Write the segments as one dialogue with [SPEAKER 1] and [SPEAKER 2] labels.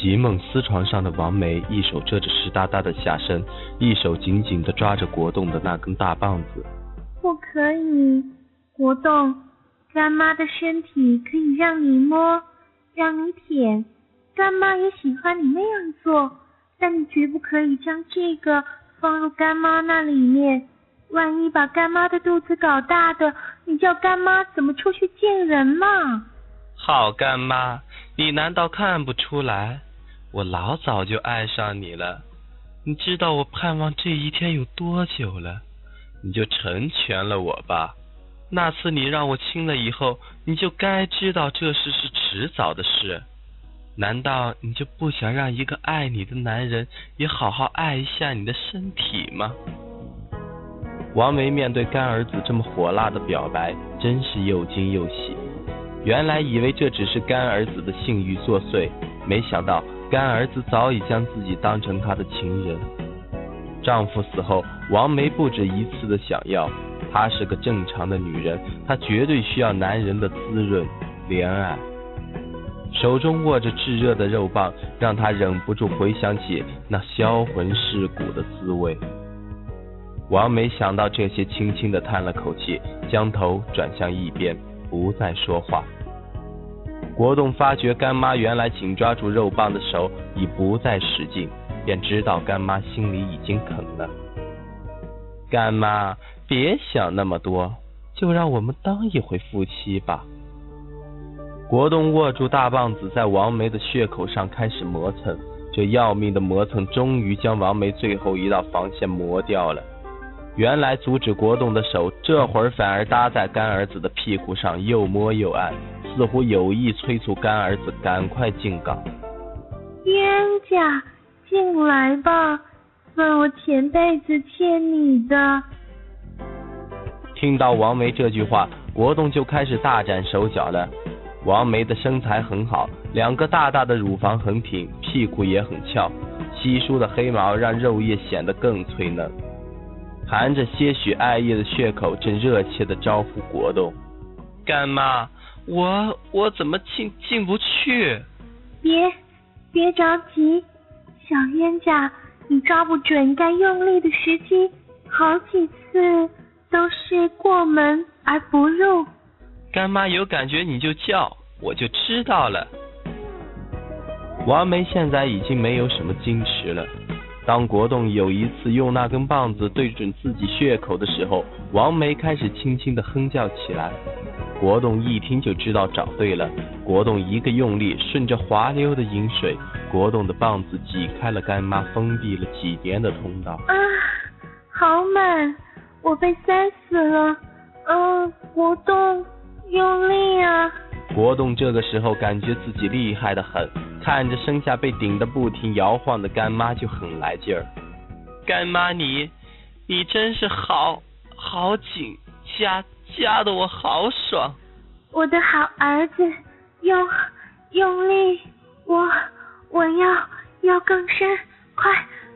[SPEAKER 1] 席梦思床上的王梅，一手遮着湿哒哒的下身，一手紧紧地抓着国栋的那根大棒子。
[SPEAKER 2] 不可以，国栋，干妈的身体可以让你摸，让你舔，干妈也喜欢你那样做，但你绝不可以将这个放入干妈那里面。万一把干妈的肚子搞大的，你叫干妈怎么出去见人嘛？
[SPEAKER 1] 好干妈，你难道看不出来？我老早就爱上你了。你知道我盼望这一天有多久了？你就成全了我吧。那次你让我亲了以后，你就该知道这事是迟早的事。难道你就不想让一个爱你的男人也好好爱一下你的身体吗？王梅面对干儿子这么火辣的表白，真是又惊又喜。原来以为这只是干儿子的性欲作祟，没想到干儿子早已将自己当成他的情人。丈夫死后，王梅不止一次的想要，她是个正常的女人，她绝对需要男人的滋润、怜爱。手中握着炙热的肉棒，让她忍不住回想起那销魂蚀骨的滋味。王梅想到这些，轻轻的叹了口气，将头转向一边，不再说话。国栋发觉干妈原来紧抓住肉棒的手已不再使劲，便知道干妈心里已经肯了。干妈，别想那么多，就让我们当一回夫妻吧。国栋握住大棒子，在王梅的血口上开始磨蹭，这要命的磨蹭终于将王梅最后一道防线磨掉了。原来阻止国栋的手，这会儿反而搭在干儿子的屁股上，又摸又按，似乎有意催促干儿子赶快进岗。
[SPEAKER 2] 冤家，进来吧，算我前辈子欠你的。
[SPEAKER 1] 听到王梅这句话，国栋就开始大展手脚了。王梅的身材很好，两个大大的乳房很挺，屁股也很翘，稀疏的黑毛让肉液显得更脆嫩。含着些许爱意的血口，正热切的招呼国栋。干妈，我我怎么进进不去？
[SPEAKER 2] 别别着急，小冤家，你抓不准该用力的时机，好几次都是过门而不入。
[SPEAKER 1] 干妈有感觉你就叫，我就知道了。王梅现在已经没有什么矜持了。当国栋有一次用那根棒子对准自己血口的时候，王梅开始轻轻的哼叫起来。国栋一听就知道找对了，国栋一个用力，顺着滑溜的饮水，国栋的棒子挤开了干妈封闭了几年的通道。
[SPEAKER 2] 啊，好满，我被塞死了。嗯，国栋，用力啊！
[SPEAKER 1] 国栋这个时候感觉自己厉害的很。看着身下被顶得不停摇晃的干妈就很来劲儿，干妈你，你真是好好紧，夹夹的我好爽。
[SPEAKER 2] 我的好儿子，用用力，我我要要更深，快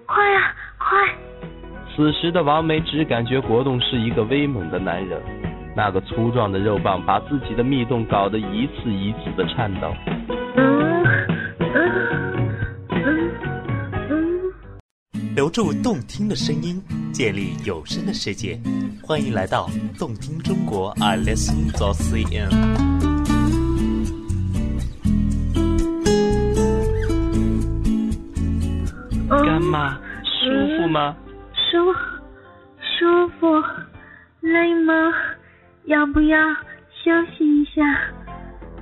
[SPEAKER 2] 快啊快！
[SPEAKER 1] 此时的王梅只感觉国栋是一个威猛的男人，那个粗壮的肉棒把自己的蜜洞搞得一次一次的颤抖。
[SPEAKER 3] 留住动听的声音，建立有声的世界。欢迎来到动听中国，I listen to CN。
[SPEAKER 1] 干妈，舒服吗？
[SPEAKER 2] 舒舒服，累吗？要不要休息一下？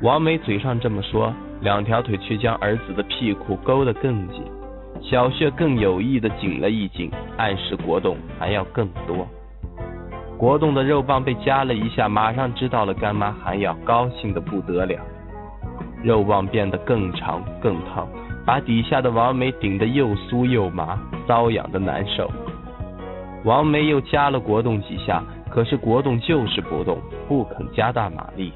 [SPEAKER 1] 王梅嘴上这么说，两条腿却将儿子的屁股勾得更紧。小穴更有意的紧了一紧，暗示国栋还要更多。国栋的肉棒被夹了一下，马上知道了干妈还要，高兴的不得了。肉棒变得更长更烫，把底下的王梅顶得又酥又麻，瘙痒的难受。王梅又夹了国栋几下，可是国栋就是不动，不肯加大马力。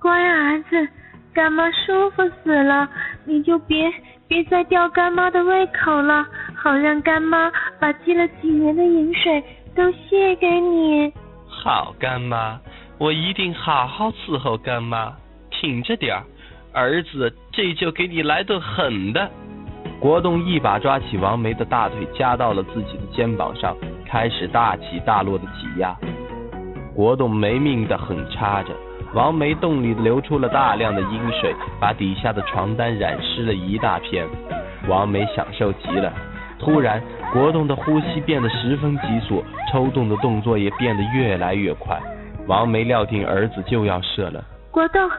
[SPEAKER 2] 乖儿子，干妈舒服死了，你就别。别再吊干妈的胃口了，好让干妈把积了几年的饮水都谢给你。
[SPEAKER 1] 好干妈，我一定好好伺候干妈，挺着点儿，儿子这就给你来顿狠的！国栋一把抓起王梅的大腿，夹到了自己的肩膀上，开始大起大落的挤压。国栋没命的狠插着，王梅洞里流出了大量的阴水，把底下的床单染湿了一大片。王梅享受极了。突然，国栋的呼吸变得十分急促，抽动的动作也变得越来越快。王梅料定儿子就要射了。
[SPEAKER 2] 国栋，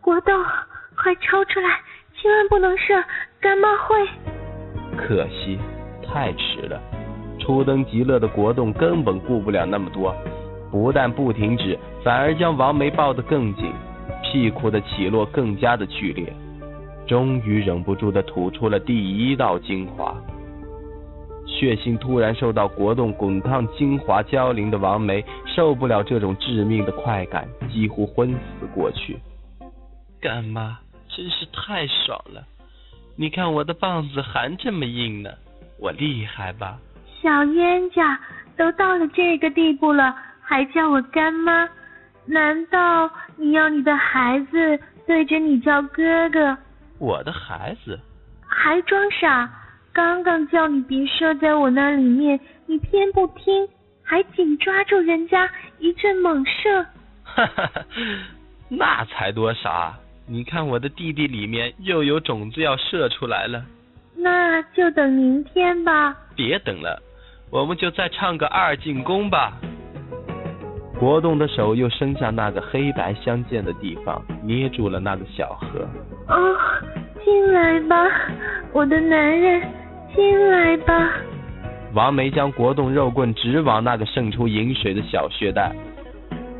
[SPEAKER 2] 国栋，快抽出来，千万不能射，干妈会。
[SPEAKER 1] 可惜，太迟了。初登极乐的国栋根本顾不了那么多，不但不停止，反而将王梅抱得更紧，屁股的起落更加的剧烈。终于忍不住的吐出了第一道精华。血腥突然受到国栋滚烫精华浇淋的王梅受不了这种致命的快感，几乎昏死过去。干妈真是太爽了，你看我的棒子还这么硬呢，我厉害吧？
[SPEAKER 2] 小冤家，都到了这个地步了，还叫我干妈？难道你要你的孩子对着你叫哥哥？
[SPEAKER 1] 我的孩子？
[SPEAKER 2] 还装傻？刚刚叫你别射在我那里面，你偏不听，还紧抓住人家一阵猛射。
[SPEAKER 1] 哈哈，那才多傻！你看我的弟弟里面又有种子要射出来了。
[SPEAKER 2] 那就等明天吧。
[SPEAKER 1] 别等了，我们就再唱个二进宫吧。国栋的手又伸向那个黑白相间的地方，捏住了那个小河。
[SPEAKER 2] 哦，进来吧，我的男人。进来吧。
[SPEAKER 1] 王梅将国栋肉棍直往那个渗出饮水的小穴带。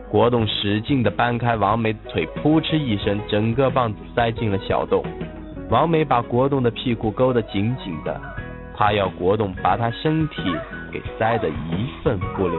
[SPEAKER 1] 国栋使劲的掰开王梅的腿，扑哧一声，整个棒子塞进了小洞。王梅把国栋的屁股勾得紧紧的，她要国栋把她身体给塞得一分不留。